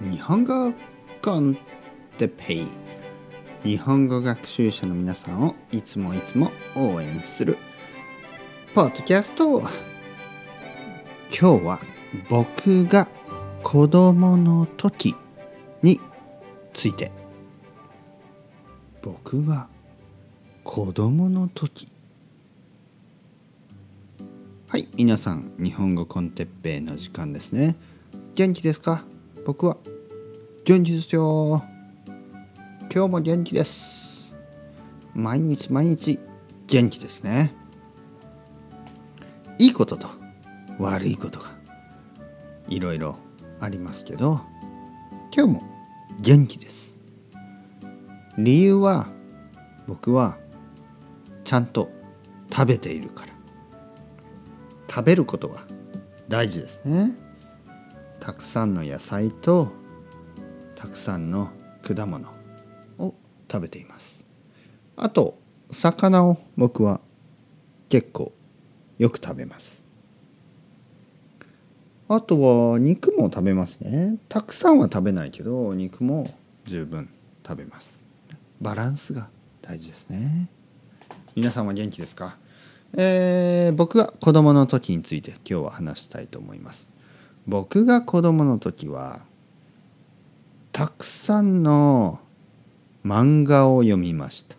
日本語コンテペイ。日本語学習者の皆さんをいつもいつも応援する。ポッドキャスト今日は僕が子供の時について。僕が子供の時。はい皆さん日本語コンテッペイの時間ですね。元気ですか？僕は。元気ですよ。今日も元気です。毎日毎日元気ですね。いいことと悪いことがいろいろありますけど今日も元気です。理由は僕はちゃんと食べているから。食べることが大事ですね。たくさんの野菜とたくさんの果物を食べています。あと魚を僕は結構よく食べます。あとは肉も食べますね。たくさんは食べないけど肉も十分食べます。バランスが大事ですね。皆さんは元気ですか？えー、僕が子供の時について今日は話したいと思います。僕が子供の時はたくさんの漫画を読みました。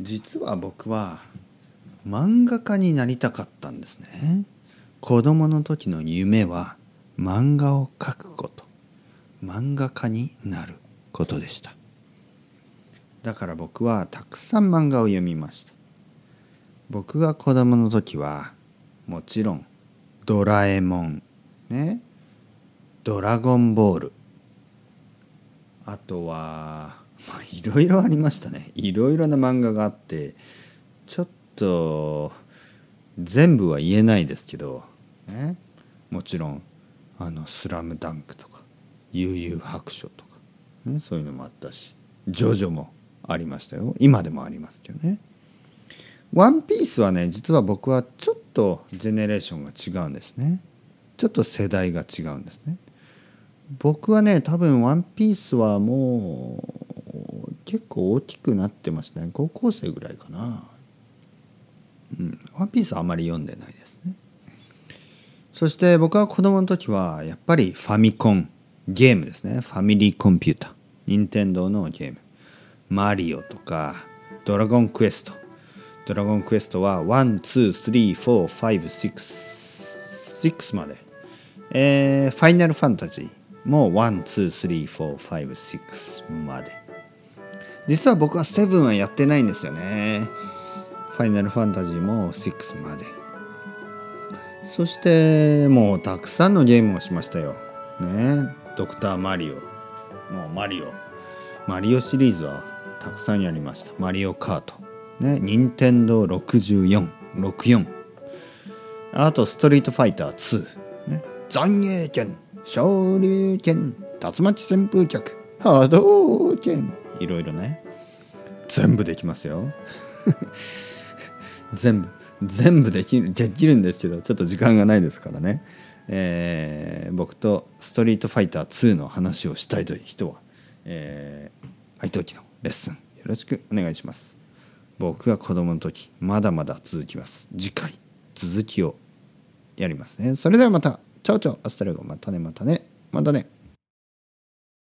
実は僕は漫画家になりたかったんですね。子供の時の夢は漫画を描くこと。漫画家になることでした。だから僕はたくさん漫画を読みました。僕が子供の時はもちろんドラえもん。ね。ドラゴンボール。あとはまあいろいろありましたね。いろいろな漫画があってちょっと全部は言えないですけどね、もちろん「あのスラムダンクとか「悠々白書」とか、ね、そういうのもあったし「ジョジョ」もありましたよ。今でもありますけどね。ワンピースはね実は僕はちょっとジェネレーションが違うんですね。ちょっと世代が違うんですね。僕はね多分ワンピースはもう結構大きくなってましたね高校生ぐらいかな。うん、ワンピースはあまり読んでないですね。そして僕は子供の時はやっぱりファミコンゲームですねファミリーコンピューター任天堂のゲームマリオとかドラゴンクエストドラゴンクエストは1,2,3,4,5,6,6まで、えー、ファイナルファンタジーも1,2,3,4,5,6まで実は僕は7はやってないんですよねファイナルファンタジーも6までそしてもうたくさんのゲームをしましたよ。ねドクターマリオ。もうマリオ。マリオシリーズはたくさんやりました。マリオカート。ね、任天堂64、64。あとストリートファイター2。ね、残影剣、昇竜拳、竜巻旋風脚、波動拳。いろいろね。全部できますよ。全部。全部できるできるんですけどちょっと時間がないですからね、えー、僕と「ストリートファイター2」の話をしたいという人は、えー、愛登記のレッスンよろしくお願いします僕が子供の時まだまだ続きます。次回続きをやりますね。それではまた。チャオチャオ。アスタレゴ。またねまたね。またね。